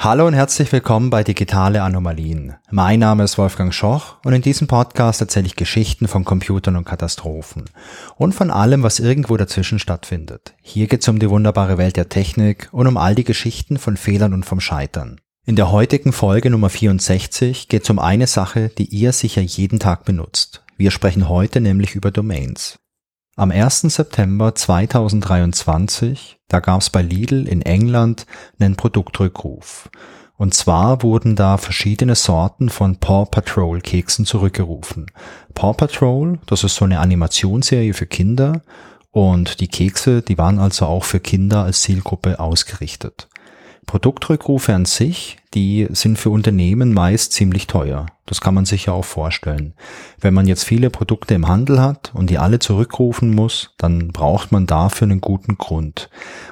Hallo und herzlich willkommen bei Digitale Anomalien. Mein Name ist Wolfgang Schoch und in diesem Podcast erzähle ich Geschichten von Computern und Katastrophen und von allem, was irgendwo dazwischen stattfindet. Hier geht es um die wunderbare Welt der Technik und um all die Geschichten von Fehlern und vom Scheitern. In der heutigen Folge Nummer 64 geht es um eine Sache, die ihr sicher jeden Tag benutzt. Wir sprechen heute nämlich über Domains. Am 1. September 2023, da gab es bei Lidl in England einen Produktrückruf. Und zwar wurden da verschiedene Sorten von Paw Patrol Keksen zurückgerufen. Paw Patrol, das ist so eine Animationsserie für Kinder und die Kekse, die waren also auch für Kinder als Zielgruppe ausgerichtet. Produktrückrufe an sich, die sind für Unternehmen meist ziemlich teuer. Das kann man sich ja auch vorstellen. Wenn man jetzt viele Produkte im Handel hat und die alle zurückrufen muss, dann braucht man dafür einen guten Grund.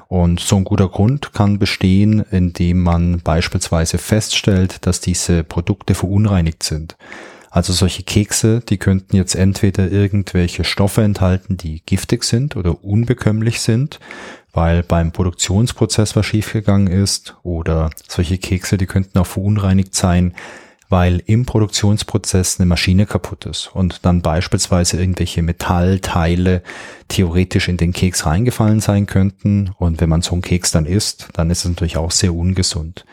Und so ein guter Grund kann bestehen, indem man beispielsweise feststellt, dass diese Produkte verunreinigt sind. Also solche Kekse, die könnten jetzt entweder irgendwelche Stoffe enthalten, die giftig sind oder unbekömmlich sind weil beim Produktionsprozess was schiefgegangen ist oder solche Kekse, die könnten auch verunreinigt sein, weil im Produktionsprozess eine Maschine kaputt ist und dann beispielsweise irgendwelche Metallteile theoretisch in den Keks reingefallen sein könnten und wenn man so einen Keks dann isst, dann ist es natürlich auch sehr ungesund.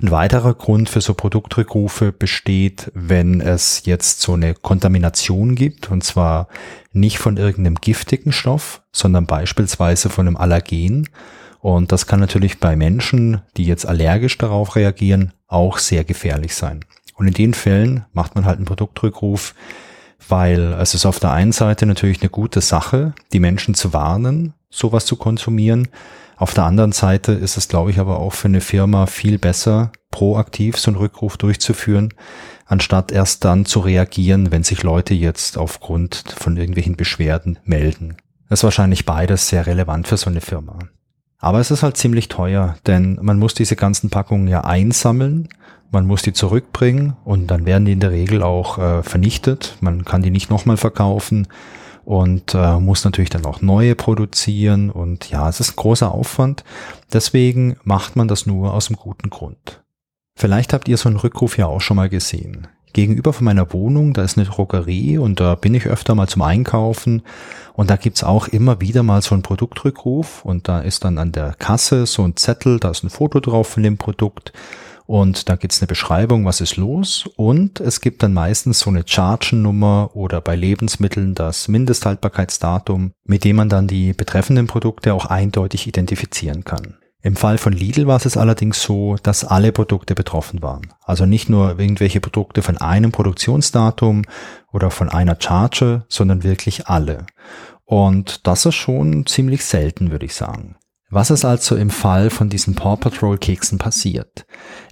Ein weiterer Grund für so Produktrückrufe besteht, wenn es jetzt so eine Kontamination gibt, und zwar nicht von irgendeinem giftigen Stoff, sondern beispielsweise von einem Allergen. Und das kann natürlich bei Menschen, die jetzt allergisch darauf reagieren, auch sehr gefährlich sein. Und in den Fällen macht man halt einen Produktrückruf, weil es ist auf der einen Seite natürlich eine gute Sache, die Menschen zu warnen, sowas zu konsumieren. Auf der anderen Seite ist es, glaube ich, aber auch für eine Firma viel besser, proaktiv so einen Rückruf durchzuführen, anstatt erst dann zu reagieren, wenn sich Leute jetzt aufgrund von irgendwelchen Beschwerden melden. Das ist wahrscheinlich beides sehr relevant für so eine Firma. Aber es ist halt ziemlich teuer, denn man muss diese ganzen Packungen ja einsammeln, man muss die zurückbringen und dann werden die in der Regel auch äh, vernichtet. Man kann die nicht nochmal verkaufen und äh, muss natürlich dann auch neue produzieren und ja, es ist ein großer Aufwand. Deswegen macht man das nur aus einem guten Grund. Vielleicht habt ihr so einen Rückruf ja auch schon mal gesehen. Gegenüber von meiner Wohnung, da ist eine Drogerie und da bin ich öfter mal zum Einkaufen und da gibt's auch immer wieder mal so einen Produktrückruf und da ist dann an der Kasse so ein Zettel, da ist ein Foto drauf von dem Produkt und da gibt's eine Beschreibung, was ist los und es gibt dann meistens so eine Chargennummer oder bei Lebensmitteln das Mindesthaltbarkeitsdatum, mit dem man dann die betreffenden Produkte auch eindeutig identifizieren kann. Im Fall von Lidl war es allerdings so, dass alle Produkte betroffen waren. Also nicht nur irgendwelche Produkte von einem Produktionsdatum oder von einer Charge, sondern wirklich alle. Und das ist schon ziemlich selten, würde ich sagen. Was ist also im Fall von diesen Paw Patrol Keksen passiert?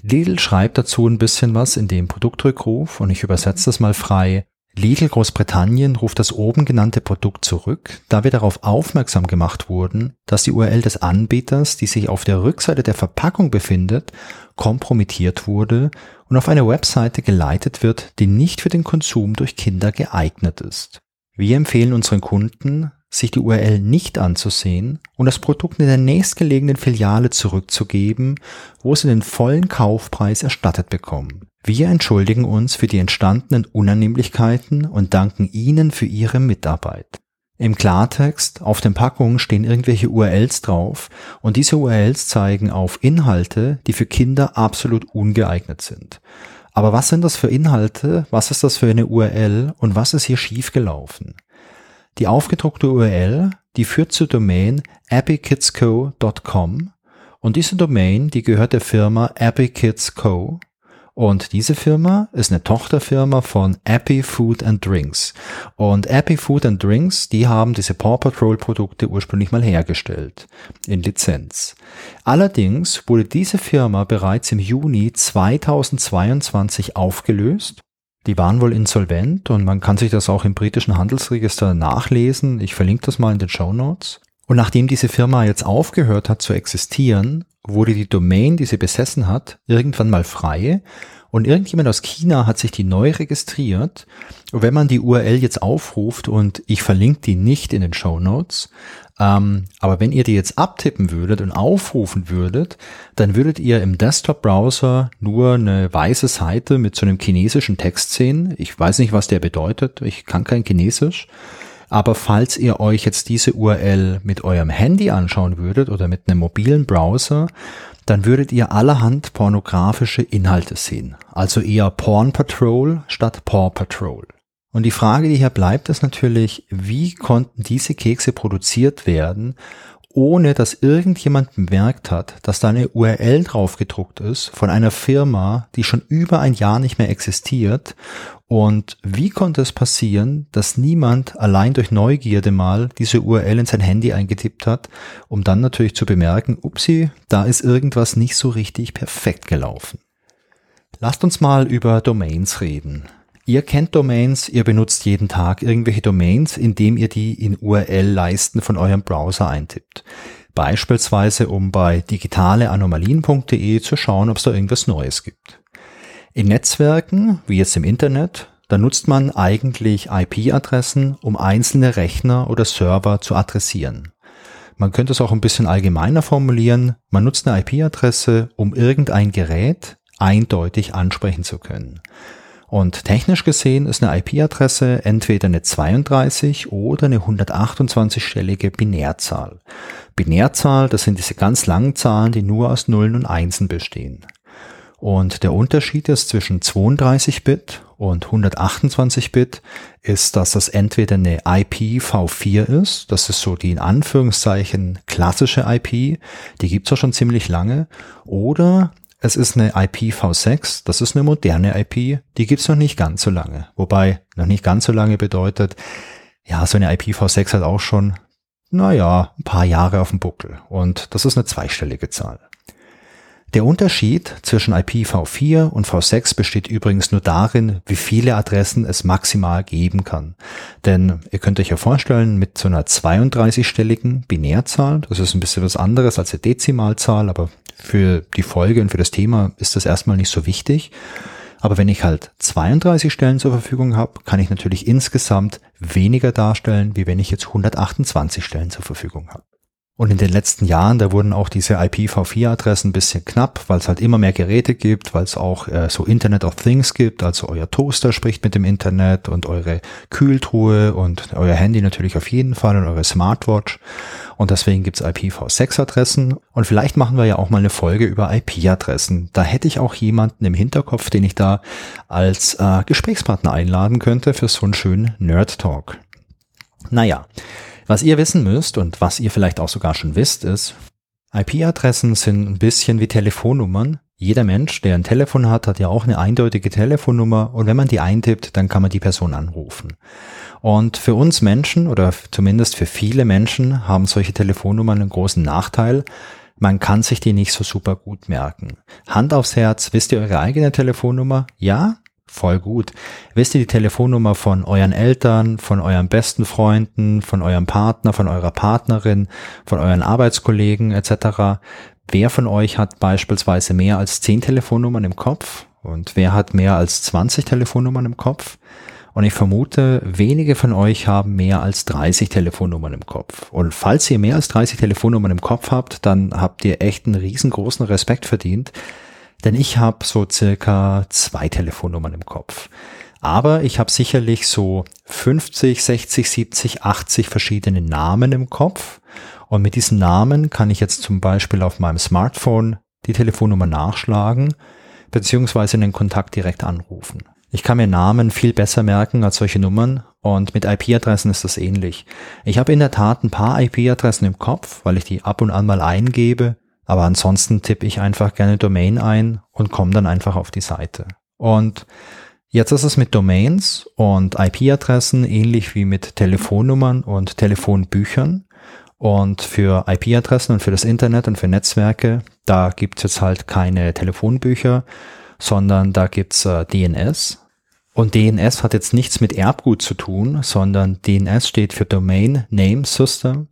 Lidl schreibt dazu ein bisschen was in dem Produktrückruf und ich übersetze das mal frei. Lidl Großbritannien ruft das oben genannte Produkt zurück, da wir darauf aufmerksam gemacht wurden, dass die URL des Anbieters, die sich auf der Rückseite der Verpackung befindet, kompromittiert wurde und auf eine Webseite geleitet wird, die nicht für den Konsum durch Kinder geeignet ist. Wir empfehlen unseren Kunden, sich die URL nicht anzusehen und das Produkt in der nächstgelegenen Filiale zurückzugeben, wo sie den vollen Kaufpreis erstattet bekommen. Wir entschuldigen uns für die entstandenen Unannehmlichkeiten und danken Ihnen für Ihre Mitarbeit. Im Klartext, auf den Packungen stehen irgendwelche URLs drauf und diese URLs zeigen auf Inhalte, die für Kinder absolut ungeeignet sind. Aber was sind das für Inhalte? Was ist das für eine URL? Und was ist hier schiefgelaufen? Die aufgedruckte URL, die führt zur Domain appykidsco.com und diese Domain, die gehört der Firma Appy Kids Co. Und diese Firma ist eine Tochterfirma von Appy Food and Drinks. Und Appy Food and Drinks, die haben diese Paw Patrol Produkte ursprünglich mal hergestellt. In Lizenz. Allerdings wurde diese Firma bereits im Juni 2022 aufgelöst die waren wohl insolvent und man kann sich das auch im britischen Handelsregister nachlesen. Ich verlinke das mal in den Show Notes. Und nachdem diese Firma jetzt aufgehört hat zu existieren, wurde die Domain, die sie besessen hat, irgendwann mal frei Und irgendjemand aus China hat sich die neu registriert. Und wenn man die URL jetzt aufruft und ich verlinke die nicht in den Show Notes, ähm, aber wenn ihr die jetzt abtippen würdet und aufrufen würdet, dann würdet ihr im Desktop-Browser nur eine weiße Seite mit so einem chinesischen Text sehen. Ich weiß nicht, was der bedeutet. Ich kann kein Chinesisch. Aber falls ihr euch jetzt diese URL mit eurem Handy anschauen würdet oder mit einem mobilen Browser, dann würdet ihr allerhand pornografische Inhalte sehen. Also eher Porn Patrol statt Paw Patrol. Und die Frage, die hier bleibt, ist natürlich, wie konnten diese Kekse produziert werden, ohne dass irgendjemand bemerkt hat, dass da eine URL drauf gedruckt ist von einer Firma, die schon über ein Jahr nicht mehr existiert. Und wie konnte es passieren, dass niemand allein durch Neugierde mal diese URL in sein Handy eingetippt hat, um dann natürlich zu bemerken, upsi, da ist irgendwas nicht so richtig perfekt gelaufen. Lasst uns mal über Domains reden. Ihr kennt Domains, ihr benutzt jeden Tag irgendwelche Domains, indem ihr die in URL-Leisten von eurem Browser eintippt. Beispielsweise, um bei digitaleanomalien.de zu schauen, ob es da irgendwas Neues gibt. In Netzwerken, wie jetzt im Internet, da nutzt man eigentlich IP-Adressen, um einzelne Rechner oder Server zu adressieren. Man könnte es auch ein bisschen allgemeiner formulieren. Man nutzt eine IP-Adresse, um irgendein Gerät eindeutig ansprechen zu können. Und technisch gesehen ist eine IP-Adresse entweder eine 32 oder eine 128-stellige Binärzahl. Binärzahl, das sind diese ganz langen Zahlen, die nur aus Nullen und Einsen bestehen. Und der Unterschied ist zwischen 32-Bit und 128-Bit ist, dass das entweder eine IPv4 ist, das ist so die in Anführungszeichen klassische IP, die gibt's auch schon ziemlich lange, oder es ist eine IPv6, das ist eine moderne IP, die gibt's noch nicht ganz so lange. Wobei noch nicht ganz so lange bedeutet, ja, so eine IPv6 hat auch schon, naja, ein paar Jahre auf dem Buckel. Und das ist eine zweistellige Zahl. Der Unterschied zwischen IPv4 und V6 besteht übrigens nur darin, wie viele Adressen es maximal geben kann. Denn ihr könnt euch ja vorstellen, mit so einer 32-stelligen Binärzahl, das ist ein bisschen was anderes als eine Dezimalzahl, aber für die Folge und für das Thema ist das erstmal nicht so wichtig. Aber wenn ich halt 32 Stellen zur Verfügung habe, kann ich natürlich insgesamt weniger darstellen, wie wenn ich jetzt 128 Stellen zur Verfügung habe. Und in den letzten Jahren, da wurden auch diese IPv4-Adressen ein bisschen knapp, weil es halt immer mehr Geräte gibt, weil es auch äh, so Internet of Things gibt, also euer Toaster spricht mit dem Internet und eure Kühltruhe und euer Handy natürlich auf jeden Fall und eure Smartwatch. Und deswegen gibt's IPv6-Adressen. Und vielleicht machen wir ja auch mal eine Folge über IP-Adressen. Da hätte ich auch jemanden im Hinterkopf, den ich da als äh, Gesprächspartner einladen könnte für so einen schönen Nerd-Talk. Naja. Was ihr wissen müsst und was ihr vielleicht auch sogar schon wisst, ist, IP-Adressen sind ein bisschen wie Telefonnummern. Jeder Mensch, der ein Telefon hat, hat ja auch eine eindeutige Telefonnummer und wenn man die eintippt, dann kann man die Person anrufen. Und für uns Menschen oder zumindest für viele Menschen haben solche Telefonnummern einen großen Nachteil. Man kann sich die nicht so super gut merken. Hand aufs Herz, wisst ihr eure eigene Telefonnummer? Ja? Voll gut. Wisst ihr die Telefonnummer von euren Eltern, von euren besten Freunden, von eurem Partner, von eurer Partnerin, von euren Arbeitskollegen etc.? Wer von euch hat beispielsweise mehr als 10 Telefonnummern im Kopf? Und wer hat mehr als 20 Telefonnummern im Kopf? Und ich vermute, wenige von euch haben mehr als 30 Telefonnummern im Kopf. Und falls ihr mehr als 30 Telefonnummern im Kopf habt, dann habt ihr echt einen riesengroßen Respekt verdient, denn ich habe so circa zwei Telefonnummern im Kopf. Aber ich habe sicherlich so 50, 60, 70, 80 verschiedene Namen im Kopf. Und mit diesen Namen kann ich jetzt zum Beispiel auf meinem Smartphone die Telefonnummer nachschlagen, beziehungsweise den Kontakt direkt anrufen. Ich kann mir Namen viel besser merken als solche Nummern und mit IP-Adressen ist das ähnlich. Ich habe in der Tat ein paar IP-Adressen im Kopf, weil ich die ab und an mal eingebe aber ansonsten tippe ich einfach gerne Domain ein und komme dann einfach auf die Seite. Und jetzt ist es mit Domains und IP-Adressen ähnlich wie mit Telefonnummern und Telefonbüchern. Und für IP-Adressen und für das Internet und für Netzwerke, da gibt's jetzt halt keine Telefonbücher, sondern da gibt's äh, DNS. Und DNS hat jetzt nichts mit Erbgut zu tun, sondern DNS steht für Domain Name System.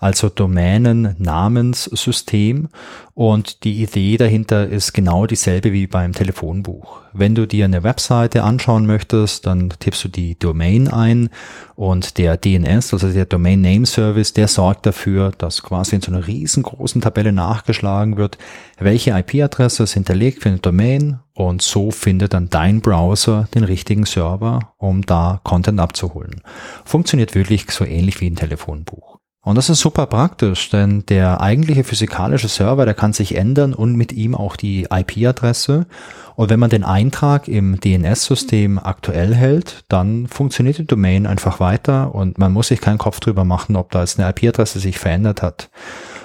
Also Domänen-Namenssystem. Und die Idee dahinter ist genau dieselbe wie beim Telefonbuch. Wenn du dir eine Webseite anschauen möchtest, dann tippst du die Domain ein und der DNS, also der Domain Name Service, der sorgt dafür, dass quasi in so einer riesengroßen Tabelle nachgeschlagen wird, welche IP-Adresse ist hinterlegt für eine Domain und so findet dann dein Browser den richtigen Server, um da Content abzuholen. Funktioniert wirklich so ähnlich wie ein Telefonbuch. Und das ist super praktisch, denn der eigentliche physikalische Server, der kann sich ändern und mit ihm auch die IP-Adresse. Und wenn man den Eintrag im DNS-System aktuell hält, dann funktioniert die Domain einfach weiter und man muss sich keinen Kopf drüber machen, ob da jetzt eine IP-Adresse sich verändert hat.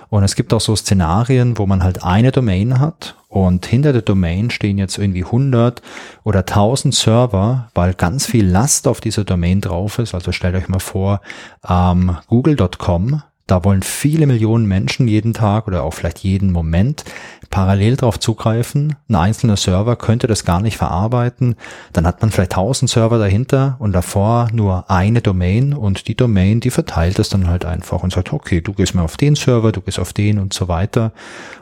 Und es gibt auch so Szenarien, wo man halt eine Domain hat und hinter der Domain stehen jetzt irgendwie 100 oder 1000 Server, weil ganz viel Last auf dieser Domain drauf ist. Also stellt euch mal vor, ähm, google.com da wollen viele Millionen Menschen jeden Tag oder auch vielleicht jeden Moment parallel drauf zugreifen. Ein einzelner Server könnte das gar nicht verarbeiten. Dann hat man vielleicht tausend Server dahinter und davor nur eine Domain und die Domain, die verteilt es dann halt einfach und sagt, okay, du gehst mal auf den Server, du gehst auf den und so weiter.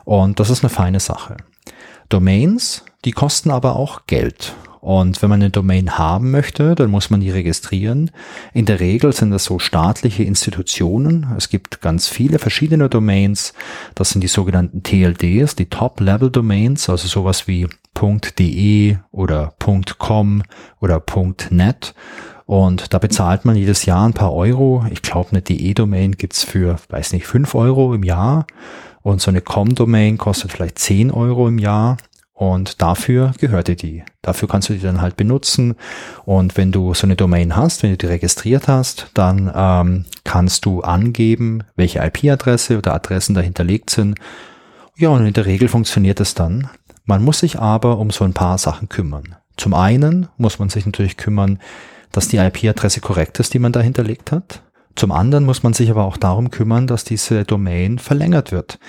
Und das ist eine feine Sache. Domains, die kosten aber auch Geld. Und wenn man eine Domain haben möchte, dann muss man die registrieren. In der Regel sind das so staatliche Institutionen. Es gibt ganz viele verschiedene Domains. Das sind die sogenannten TLDs, die Top-Level-Domains, also sowas wie .de oder .com oder .net. Und da bezahlt man jedes Jahr ein paar Euro. Ich glaube, eine DE-Domain gibt's für, weiß nicht, fünf Euro im Jahr. Und so eine Com-Domain kostet vielleicht zehn Euro im Jahr. Und dafür gehört dir die. Dafür kannst du die dann halt benutzen. Und wenn du so eine Domain hast, wenn du die registriert hast, dann ähm, kannst du angeben, welche IP-Adresse oder Adressen dahinterlegt sind. Ja, und in der Regel funktioniert es dann. Man muss sich aber um so ein paar Sachen kümmern. Zum einen muss man sich natürlich kümmern, dass die IP-Adresse korrekt ist, die man da hinterlegt hat. Zum anderen muss man sich aber auch darum kümmern, dass diese Domain verlängert wird.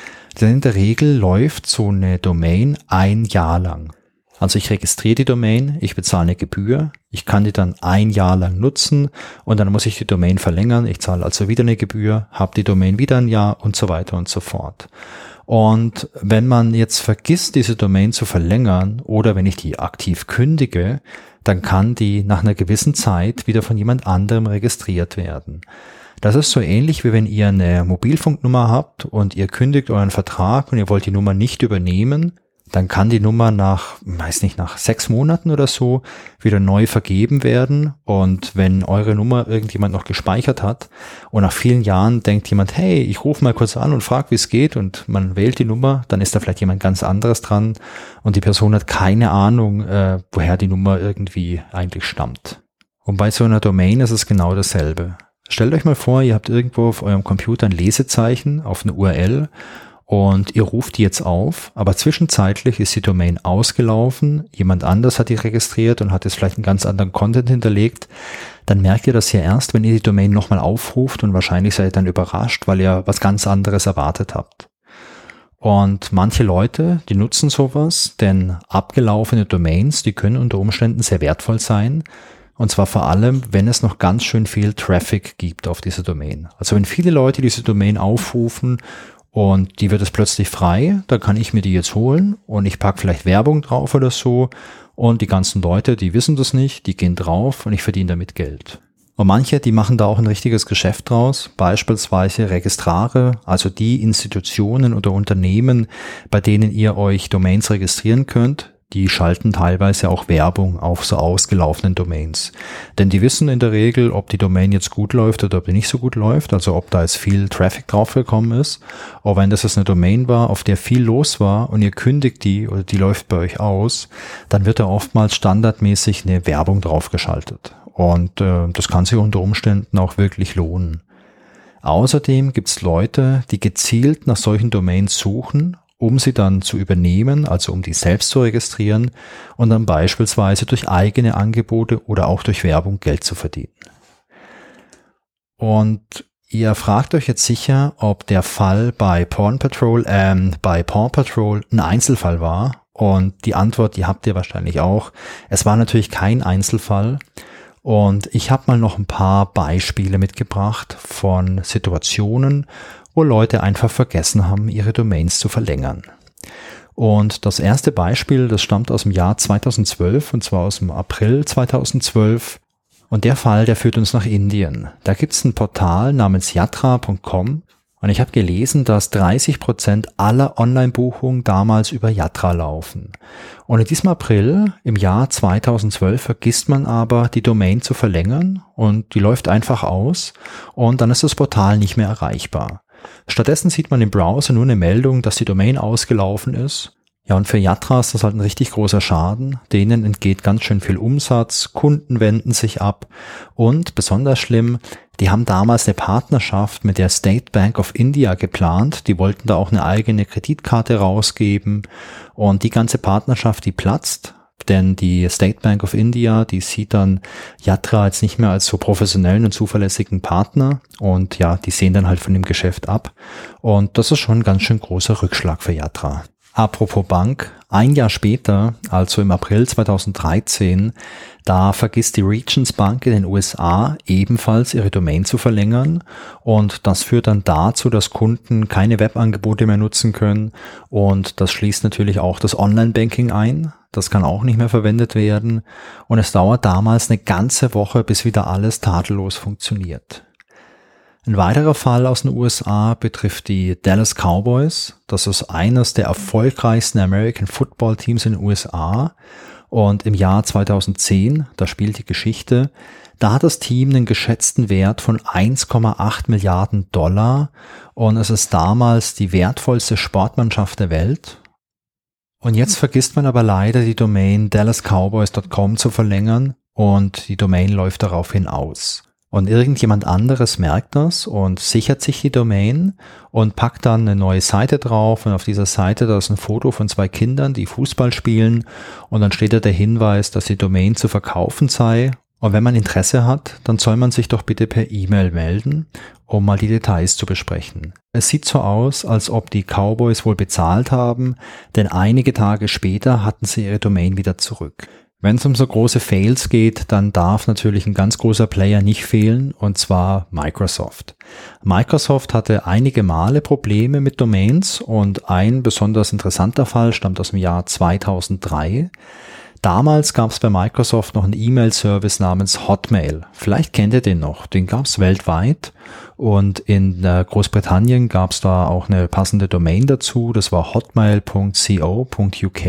Denn in der Regel läuft so eine Domain ein Jahr lang. Also ich registriere die Domain, ich bezahle eine Gebühr, ich kann die dann ein Jahr lang nutzen und dann muss ich die Domain verlängern, ich zahle also wieder eine Gebühr, habe die Domain wieder ein Jahr und so weiter und so fort. Und wenn man jetzt vergisst, diese Domain zu verlängern oder wenn ich die aktiv kündige, dann kann die nach einer gewissen Zeit wieder von jemand anderem registriert werden. Das ist so ähnlich, wie wenn ihr eine Mobilfunknummer habt und ihr kündigt euren Vertrag und ihr wollt die Nummer nicht übernehmen, dann kann die Nummer nach, weiß nicht, nach sechs Monaten oder so wieder neu vergeben werden. Und wenn eure Nummer irgendjemand noch gespeichert hat und nach vielen Jahren denkt jemand, hey, ich rufe mal kurz an und frage, wie es geht und man wählt die Nummer, dann ist da vielleicht jemand ganz anderes dran und die Person hat keine Ahnung, äh, woher die Nummer irgendwie eigentlich stammt. Und bei so einer Domain ist es genau dasselbe. Stellt euch mal vor, ihr habt irgendwo auf eurem Computer ein Lesezeichen auf eine URL und ihr ruft die jetzt auf, aber zwischenzeitlich ist die Domain ausgelaufen, jemand anders hat die registriert und hat jetzt vielleicht einen ganz anderen Content hinterlegt, dann merkt ihr das ja erst, wenn ihr die Domain nochmal aufruft und wahrscheinlich seid ihr dann überrascht, weil ihr was ganz anderes erwartet habt. Und manche Leute, die nutzen sowas, denn abgelaufene Domains, die können unter Umständen sehr wertvoll sein, und zwar vor allem, wenn es noch ganz schön viel Traffic gibt auf dieser Domain. Also wenn viele Leute diese Domain aufrufen und die wird es plötzlich frei, dann kann ich mir die jetzt holen und ich packe vielleicht Werbung drauf oder so. Und die ganzen Leute, die wissen das nicht, die gehen drauf und ich verdiene damit Geld. Und manche, die machen da auch ein richtiges Geschäft draus, beispielsweise Registrare, also die Institutionen oder Unternehmen, bei denen ihr euch Domains registrieren könnt, die schalten teilweise auch Werbung auf so ausgelaufenen Domains. Denn die wissen in der Regel, ob die Domain jetzt gut läuft oder ob die nicht so gut läuft, also ob da jetzt viel Traffic draufgekommen ist. Aber wenn das jetzt eine Domain war, auf der viel los war und ihr kündigt die oder die läuft bei euch aus, dann wird da oftmals standardmäßig eine Werbung draufgeschaltet. Und äh, das kann sich unter Umständen auch wirklich lohnen. Außerdem gibt es Leute, die gezielt nach solchen Domains suchen um sie dann zu übernehmen, also um die selbst zu registrieren und dann beispielsweise durch eigene Angebote oder auch durch Werbung Geld zu verdienen. Und ihr fragt euch jetzt sicher, ob der Fall bei Porn Patrol, ähm, bei Paw Patrol ein Einzelfall war. Und die Antwort, die habt ihr wahrscheinlich auch. Es war natürlich kein Einzelfall. Und ich habe mal noch ein paar Beispiele mitgebracht von Situationen, wo Leute einfach vergessen haben, ihre Domains zu verlängern. Und das erste Beispiel, das stammt aus dem Jahr 2012 und zwar aus dem April 2012. Und der Fall, der führt uns nach Indien. Da gibt es ein Portal namens yatra.com und ich habe gelesen, dass 30 Prozent aller Online-Buchungen damals über Yatra laufen. Und in diesem April im Jahr 2012 vergisst man aber, die Domain zu verlängern und die läuft einfach aus und dann ist das Portal nicht mehr erreichbar. Stattdessen sieht man im Browser nur eine Meldung, dass die Domain ausgelaufen ist ja, und für Yatra ist das halt ein richtig großer Schaden. Denen entgeht ganz schön viel Umsatz, Kunden wenden sich ab und besonders schlimm, die haben damals eine Partnerschaft mit der State Bank of India geplant. Die wollten da auch eine eigene Kreditkarte rausgeben und die ganze Partnerschaft, die platzt. Denn die State Bank of India, die sieht dann Yatra als nicht mehr als so professionellen und zuverlässigen Partner und ja, die sehen dann halt von dem Geschäft ab. Und das ist schon ein ganz schön großer Rückschlag für Yatra. Apropos Bank, ein Jahr später, also im April 2013, da vergisst die Regions Bank in den USA ebenfalls ihre Domain zu verlängern und das führt dann dazu, dass Kunden keine Webangebote mehr nutzen können und das schließt natürlich auch das Online-Banking ein. Das kann auch nicht mehr verwendet werden und es dauert damals eine ganze Woche, bis wieder alles tadellos funktioniert. Ein weiterer Fall aus den USA betrifft die Dallas Cowboys. Das ist eines der erfolgreichsten American Football Teams in den USA. Und im Jahr 2010, da spielt die Geschichte, da hat das Team einen geschätzten Wert von 1,8 Milliarden Dollar und es ist damals die wertvollste Sportmannschaft der Welt. Und jetzt vergisst man aber leider die Domain dallascowboys.com zu verlängern und die Domain läuft daraufhin aus. Und irgendjemand anderes merkt das und sichert sich die Domain und packt dann eine neue Seite drauf und auf dieser Seite da ist ein Foto von zwei Kindern, die Fußball spielen und dann steht da der Hinweis, dass die Domain zu verkaufen sei und wenn man Interesse hat, dann soll man sich doch bitte per E-Mail melden, um mal die Details zu besprechen. Es sieht so aus, als ob die Cowboys wohl bezahlt haben, denn einige Tage später hatten sie ihre Domain wieder zurück. Wenn es um so große Fails geht, dann darf natürlich ein ganz großer Player nicht fehlen, und zwar Microsoft. Microsoft hatte einige Male Probleme mit Domains und ein besonders interessanter Fall stammt aus dem Jahr 2003. Damals gab es bei Microsoft noch einen E-Mail-Service namens Hotmail. Vielleicht kennt ihr den noch. Den gab es weltweit und in äh, Großbritannien gab es da auch eine passende Domain dazu. Das war hotmail.co.uk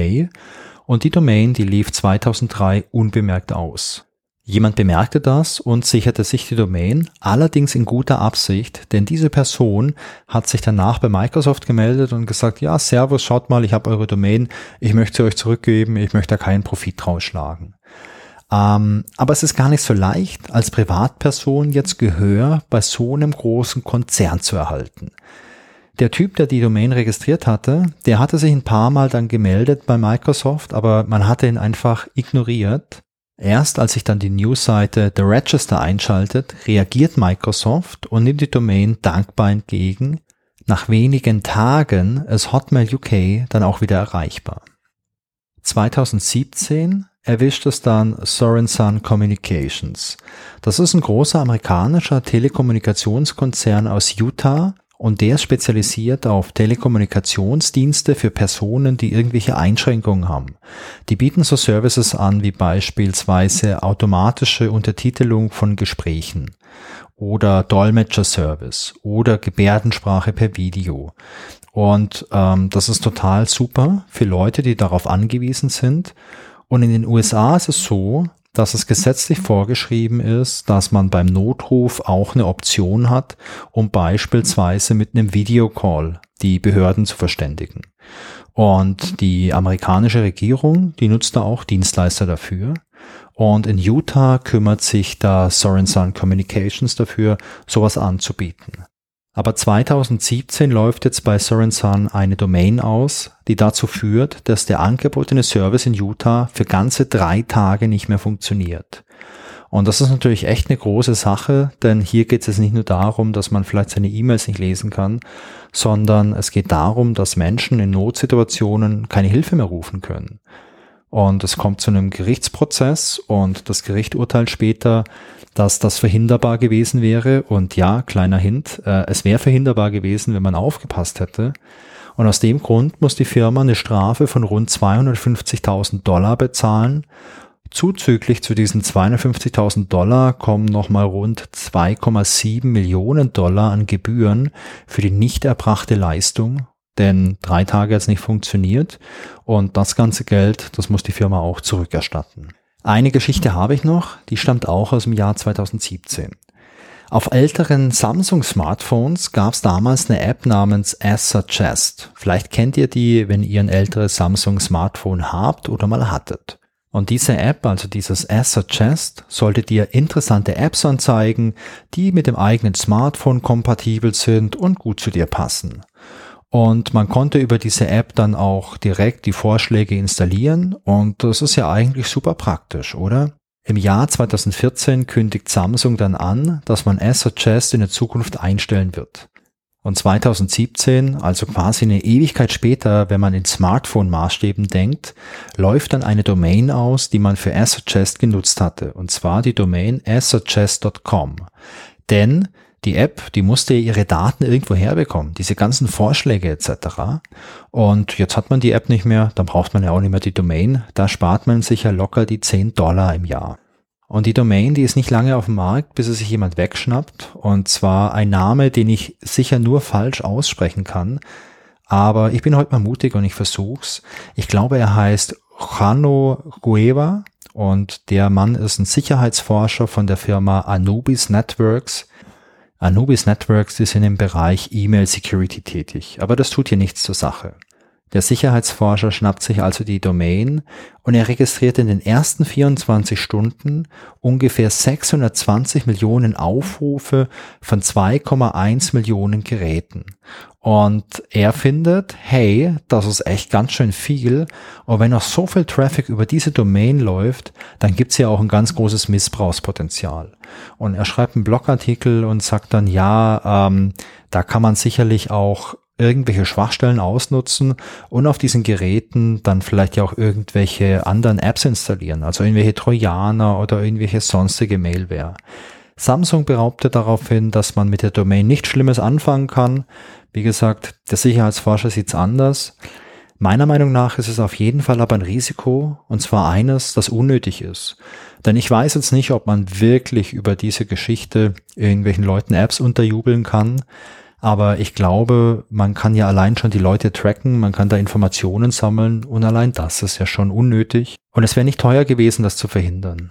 und die Domain, die lief 2003 unbemerkt aus. Jemand bemerkte das und sicherte sich die Domain, allerdings in guter Absicht, denn diese Person hat sich danach bei Microsoft gemeldet und gesagt, ja, Servus, schaut mal, ich habe eure Domain, ich möchte sie euch zurückgeben, ich möchte da keinen Profit draus schlagen. Ähm, aber es ist gar nicht so leicht, als Privatperson jetzt Gehör bei so einem großen Konzern zu erhalten. Der Typ, der die Domain registriert hatte, der hatte sich ein paar Mal dann gemeldet bei Microsoft, aber man hatte ihn einfach ignoriert. Erst als sich dann die Newsseite The Register einschaltet, reagiert Microsoft und nimmt die Domain dankbar entgegen. Nach wenigen Tagen ist Hotmail UK dann auch wieder erreichbar. 2017 erwischt es dann Sorenson Communications. Das ist ein großer amerikanischer Telekommunikationskonzern aus Utah, und der ist spezialisiert auf Telekommunikationsdienste für Personen, die irgendwelche Einschränkungen haben. Die bieten so Services an wie beispielsweise automatische Untertitelung von Gesprächen oder Dolmetscher-Service oder Gebärdensprache per Video. Und ähm, das ist total super für Leute, die darauf angewiesen sind. Und in den USA ist es so, dass es gesetzlich vorgeschrieben ist, dass man beim Notruf auch eine Option hat, um beispielsweise mit einem Videocall die Behörden zu verständigen. Und die amerikanische Regierung, die nutzt da auch Dienstleister dafür. Und in Utah kümmert sich da Sorenson Communications dafür, sowas anzubieten. Aber 2017 läuft jetzt bei Sorenson eine Domain aus, die dazu führt, dass der angebotene Service in Utah für ganze drei Tage nicht mehr funktioniert. Und das ist natürlich echt eine große Sache, denn hier geht es nicht nur darum, dass man vielleicht seine E-Mails nicht lesen kann, sondern es geht darum, dass Menschen in Notsituationen keine Hilfe mehr rufen können. und es kommt zu einem Gerichtsprozess und das Gericht urteilt später, dass das verhinderbar gewesen wäre. Und ja, kleiner Hint, äh, es wäre verhinderbar gewesen, wenn man aufgepasst hätte. Und aus dem Grund muss die Firma eine Strafe von rund 250.000 Dollar bezahlen. Zuzüglich zu diesen 250.000 Dollar kommen nochmal rund 2,7 Millionen Dollar an Gebühren für die nicht erbrachte Leistung denn drei Tage hat es nicht funktioniert und das ganze Geld, das muss die Firma auch zurückerstatten. Eine Geschichte habe ich noch, die stammt auch aus dem Jahr 2017. Auf älteren Samsung-Smartphones gab es damals eine App namens As. Vielleicht kennt ihr die, wenn ihr ein älteres Samsung-Smartphone habt oder mal hattet. Und diese App, also dieses As sollte dir interessante Apps anzeigen, die mit dem eigenen Smartphone kompatibel sind und gut zu dir passen. Und man konnte über diese App dann auch direkt die Vorschläge installieren und das ist ja eigentlich super praktisch, oder? Im Jahr 2014 kündigt Samsung dann an, dass man S-Suggest in der Zukunft einstellen wird. Und 2017, also quasi eine Ewigkeit später, wenn man in Smartphone-Maßstäben denkt, läuft dann eine Domain aus, die man für S-Suggest genutzt hatte, und zwar die Domain ssuggest.com. Denn die App, die musste ihre Daten irgendwo herbekommen, diese ganzen Vorschläge etc. Und jetzt hat man die App nicht mehr, dann braucht man ja auch nicht mehr die Domain, da spart man sich ja locker die 10 Dollar im Jahr. Und die Domain, die ist nicht lange auf dem Markt, bis es sich jemand wegschnappt. Und zwar ein Name, den ich sicher nur falsch aussprechen kann. Aber ich bin heute mal mutig und ich versuch's. Ich glaube, er heißt Jano Gueva und der Mann ist ein Sicherheitsforscher von der Firma Anubis Networks Anubis Networks ist in dem Bereich E-Mail Security tätig, aber das tut hier nichts zur Sache. Der Sicherheitsforscher schnappt sich also die Domain und er registriert in den ersten 24 Stunden ungefähr 620 Millionen Aufrufe von 2,1 Millionen Geräten. Und er findet, hey, das ist echt ganz schön viel. Und wenn noch so viel Traffic über diese Domain läuft, dann gibt's ja auch ein ganz großes Missbrauchspotenzial. Und er schreibt einen Blogartikel und sagt dann, ja, ähm, da kann man sicherlich auch irgendwelche Schwachstellen ausnutzen und auf diesen Geräten dann vielleicht ja auch irgendwelche anderen Apps installieren, also irgendwelche Trojaner oder irgendwelche sonstige Mailware. Samsung behauptet daraufhin, dass man mit der Domain nichts Schlimmes anfangen kann. Wie gesagt, der Sicherheitsforscher sieht's anders. Meiner Meinung nach ist es auf jeden Fall aber ein Risiko, und zwar eines, das unnötig ist. Denn ich weiß jetzt nicht, ob man wirklich über diese Geschichte irgendwelchen Leuten Apps unterjubeln kann. Aber ich glaube, man kann ja allein schon die Leute tracken, man kann da Informationen sammeln und allein das ist ja schon unnötig. Und es wäre nicht teuer gewesen, das zu verhindern.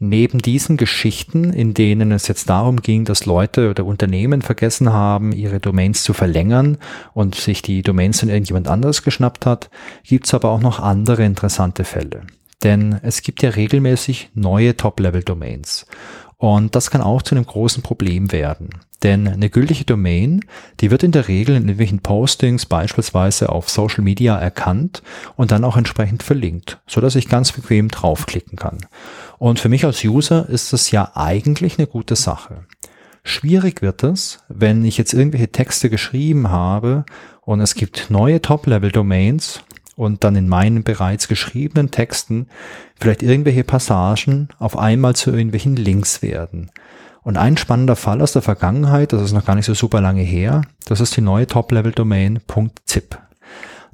Neben diesen Geschichten, in denen es jetzt darum ging, dass Leute oder Unternehmen vergessen haben, ihre Domains zu verlängern und sich die Domains von irgendjemand anderes geschnappt hat, gibt es aber auch noch andere interessante Fälle. Denn es gibt ja regelmäßig neue Top-Level-Domains. Und das kann auch zu einem großen Problem werden. Denn eine gültige Domain, die wird in der Regel in irgendwelchen Postings beispielsweise auf Social Media erkannt und dann auch entsprechend verlinkt, so dass ich ganz bequem draufklicken kann. Und für mich als User ist das ja eigentlich eine gute Sache. Schwierig wird es, wenn ich jetzt irgendwelche Texte geschrieben habe und es gibt neue Top-Level-Domains und dann in meinen bereits geschriebenen Texten vielleicht irgendwelche Passagen auf einmal zu irgendwelchen Links werden. Und ein spannender Fall aus der Vergangenheit, das ist noch gar nicht so super lange her, das ist die neue Top-Level-Domain .zip.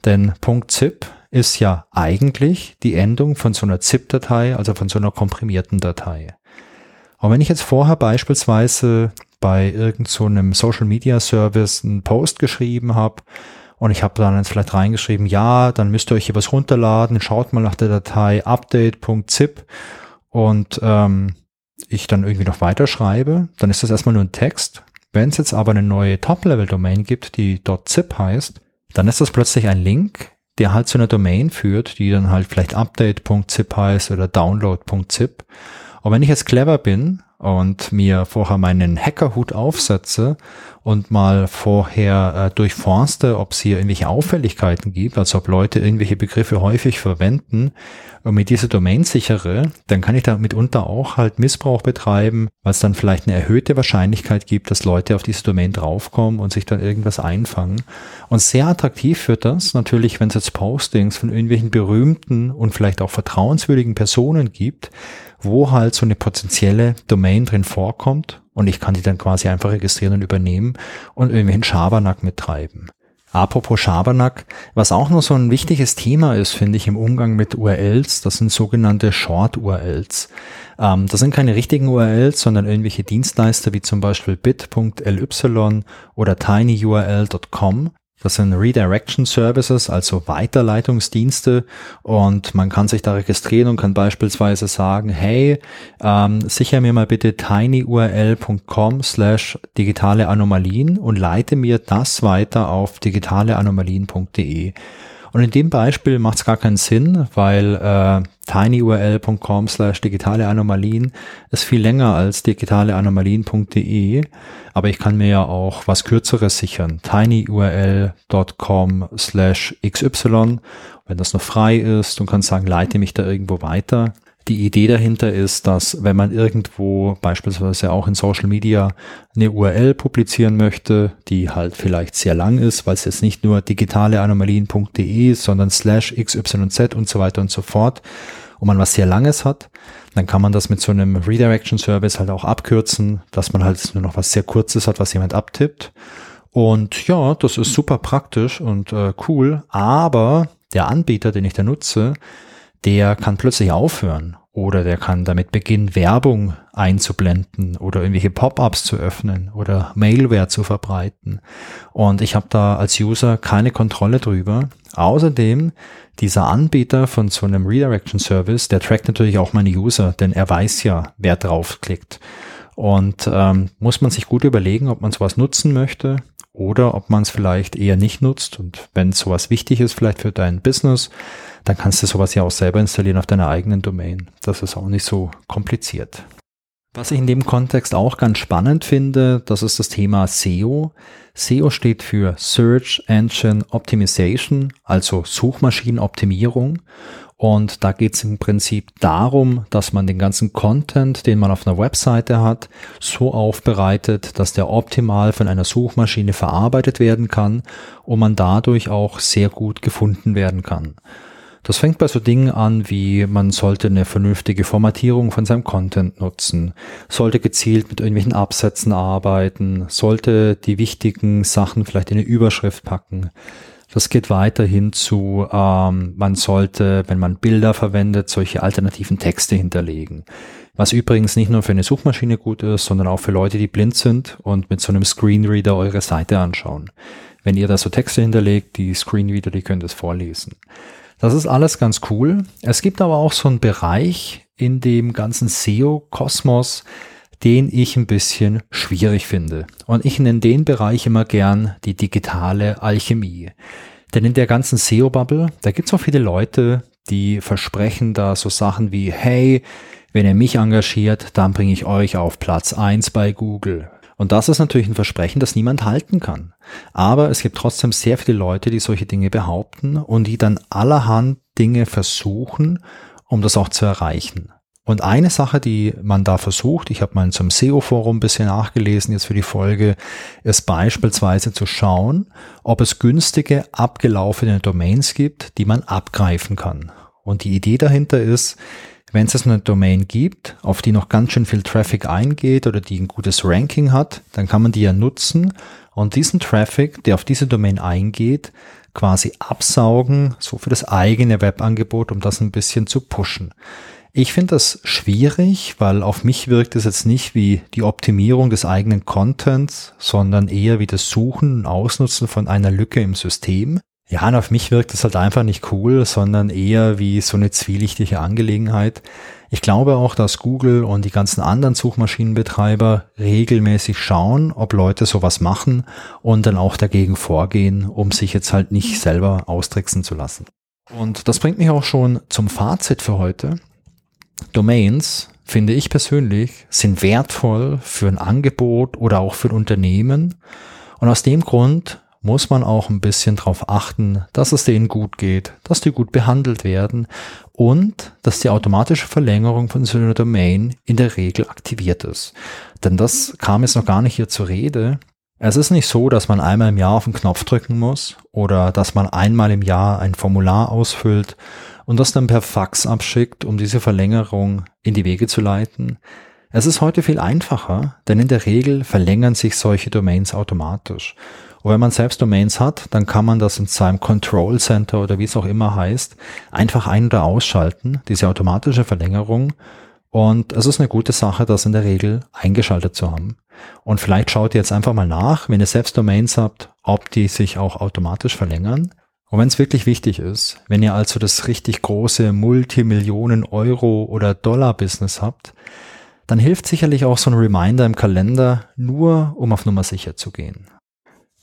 Denn .zip ist ja eigentlich die Endung von so einer ZIP-Datei, also von so einer komprimierten Datei. Und wenn ich jetzt vorher beispielsweise bei irgendeinem so Social Media Service einen Post geschrieben habe und ich habe dann jetzt vielleicht reingeschrieben, ja, dann müsst ihr euch hier was runterladen, schaut mal nach der Datei update.zip und ähm, ich dann irgendwie noch weiterschreibe, dann ist das erstmal nur ein Text. Wenn es jetzt aber eine neue Top-Level-Domain gibt, die .zip heißt, dann ist das plötzlich ein Link, der halt zu einer Domain führt, die dann halt vielleicht update.zip heißt oder download.zip. Und wenn ich jetzt clever bin und mir vorher meinen Hackerhut aufsetze und mal vorher äh, durchforste, ob es hier irgendwelche Auffälligkeiten gibt, also ob Leute irgendwelche Begriffe häufig verwenden und mir diese Domain sichere, dann kann ich da mitunter auch halt Missbrauch betreiben, weil es dann vielleicht eine erhöhte Wahrscheinlichkeit gibt, dass Leute auf diese Domain draufkommen und sich dann irgendwas einfangen. Und sehr attraktiv wird das natürlich, wenn es jetzt Postings von irgendwelchen berühmten und vielleicht auch vertrauenswürdigen Personen gibt, wo halt so eine potenzielle Domain drin vorkommt und ich kann die dann quasi einfach registrieren und übernehmen und irgendwelchen Schabernack mittreiben. Apropos Schabernack, was auch noch so ein wichtiges Thema ist, finde ich, im Umgang mit URLs, das sind sogenannte Short-URLs. Ähm, das sind keine richtigen URLs, sondern irgendwelche Dienstleister wie zum Beispiel bit.ly oder tinyurl.com, das sind Redirection Services, also Weiterleitungsdienste und man kann sich da registrieren und kann beispielsweise sagen, hey, ähm, sicher mir mal bitte tinyurl.com slash digitale Anomalien und leite mir das weiter auf digitaleanomalien.de. Und in dem Beispiel macht es gar keinen Sinn, weil äh, tinyurl.com slash digitale Anomalien ist viel länger als digitaleanomalien.de, aber ich kann mir ja auch was Kürzeres sichern. tinyurl.com slash xy, wenn das noch frei ist und kann sagen, leite mich da irgendwo weiter. Die Idee dahinter ist, dass wenn man irgendwo beispielsweise auch in Social Media eine URL publizieren möchte, die halt vielleicht sehr lang ist, weil es jetzt nicht nur digitaleanomalien.de sondern slash xyz und so weiter und so fort, und man was sehr Langes hat, dann kann man das mit so einem Redirection Service halt auch abkürzen, dass man halt nur noch was sehr Kurzes hat, was jemand abtippt. Und ja, das ist super praktisch und äh, cool, aber der Anbieter, den ich da nutze, der kann plötzlich aufhören oder der kann damit beginnen, Werbung einzublenden oder irgendwelche Pop-ups zu öffnen oder Mailware zu verbreiten. Und ich habe da als User keine Kontrolle drüber. Außerdem, dieser Anbieter von so einem Redirection Service, der trackt natürlich auch meine User, denn er weiß ja, wer draufklickt. Und ähm, muss man sich gut überlegen, ob man sowas nutzen möchte oder ob man es vielleicht eher nicht nutzt. Und wenn sowas wichtig ist, vielleicht für dein Business, dann kannst du sowas ja auch selber installieren auf deiner eigenen Domain. Das ist auch nicht so kompliziert. Was ich in dem Kontext auch ganz spannend finde, das ist das Thema SEO. SEO steht für Search Engine Optimization, also Suchmaschinenoptimierung. Und da geht es im Prinzip darum, dass man den ganzen Content, den man auf einer Webseite hat, so aufbereitet, dass der optimal von einer Suchmaschine verarbeitet werden kann und man dadurch auch sehr gut gefunden werden kann. Das fängt bei so Dingen an, wie man sollte eine vernünftige Formatierung von seinem Content nutzen, sollte gezielt mit irgendwelchen Absätzen arbeiten, sollte die wichtigen Sachen vielleicht in eine Überschrift packen, das geht weiterhin zu, ähm, man sollte, wenn man Bilder verwendet, solche alternativen Texte hinterlegen. Was übrigens nicht nur für eine Suchmaschine gut ist, sondern auch für Leute, die blind sind und mit so einem Screenreader eure Seite anschauen. Wenn ihr da so Texte hinterlegt, die Screenreader, die können das vorlesen. Das ist alles ganz cool. Es gibt aber auch so einen Bereich in dem ganzen SEO-Kosmos, den ich ein bisschen schwierig finde. Und ich nenne den Bereich immer gern die digitale Alchemie. Denn in der ganzen SEO-Bubble, da gibt es auch viele Leute, die versprechen da so Sachen wie, hey, wenn ihr mich engagiert, dann bringe ich euch auf Platz eins bei Google. Und das ist natürlich ein Versprechen, das niemand halten kann. Aber es gibt trotzdem sehr viele Leute, die solche Dinge behaupten und die dann allerhand Dinge versuchen, um das auch zu erreichen. Und eine Sache, die man da versucht, ich habe mal zum SEO-Forum ein bisschen nachgelesen jetzt für die Folge, ist beispielsweise zu schauen, ob es günstige, abgelaufene Domains gibt, die man abgreifen kann. Und die Idee dahinter ist, wenn es eine Domain gibt, auf die noch ganz schön viel Traffic eingeht oder die ein gutes Ranking hat, dann kann man die ja nutzen und diesen Traffic, der auf diese Domain eingeht, quasi absaugen, so für das eigene Webangebot, um das ein bisschen zu pushen. Ich finde das schwierig, weil auf mich wirkt es jetzt nicht wie die Optimierung des eigenen Contents, sondern eher wie das Suchen und Ausnutzen von einer Lücke im System. Ja, und auf mich wirkt es halt einfach nicht cool, sondern eher wie so eine zwielichtige Angelegenheit. Ich glaube auch, dass Google und die ganzen anderen Suchmaschinenbetreiber regelmäßig schauen, ob Leute sowas machen und dann auch dagegen vorgehen, um sich jetzt halt nicht selber austricksen zu lassen. Und das bringt mich auch schon zum Fazit für heute. Domains finde ich persönlich, sind wertvoll für ein Angebot oder auch für ein Unternehmen. Und aus dem Grund muss man auch ein bisschen darauf achten, dass es denen gut geht, dass die gut behandelt werden und dass die automatische Verlängerung von so einer Domain in der Regel aktiviert ist. Denn das kam jetzt noch gar nicht hier zur Rede. Es ist nicht so, dass man einmal im Jahr auf den Knopf drücken muss oder dass man einmal im Jahr ein Formular ausfüllt und das dann per Fax abschickt, um diese Verlängerung in die Wege zu leiten. Es ist heute viel einfacher, denn in der Regel verlängern sich solche Domains automatisch. Und wenn man selbst Domains hat, dann kann man das in seinem Control Center oder wie es auch immer heißt, einfach ein- oder ausschalten, diese automatische Verlängerung. Und es ist eine gute Sache, das in der Regel eingeschaltet zu haben. Und vielleicht schaut ihr jetzt einfach mal nach, wenn ihr selbst Domains habt, ob die sich auch automatisch verlängern. Und wenn es wirklich wichtig ist, wenn ihr also das richtig große Multimillionen Euro oder Dollar Business habt, dann hilft sicherlich auch so ein Reminder im Kalender, nur um auf Nummer sicher zu gehen.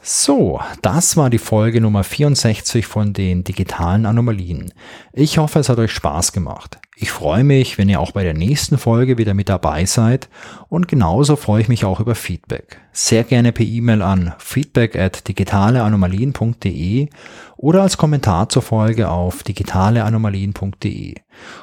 So, das war die Folge Nummer 64 von den digitalen Anomalien. Ich hoffe, es hat euch Spaß gemacht. Ich freue mich, wenn ihr auch bei der nächsten Folge wieder mit dabei seid und genauso freue ich mich auch über Feedback. Sehr gerne per E-Mail an feedback at digitaleanomalien.de oder als Kommentar zur Folge auf digitaleanomalien.de.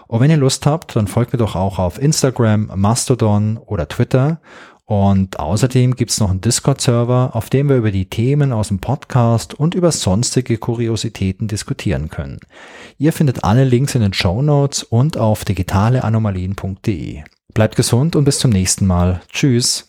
Und wenn ihr Lust habt, dann folgt mir doch auch auf Instagram, Mastodon oder Twitter und außerdem gibt's noch einen Discord-Server, auf dem wir über die Themen aus dem Podcast und über sonstige Kuriositäten diskutieren können. Ihr findet alle Links in den Show Notes und auf digitaleanomalien.de. Bleibt gesund und bis zum nächsten Mal. Tschüss.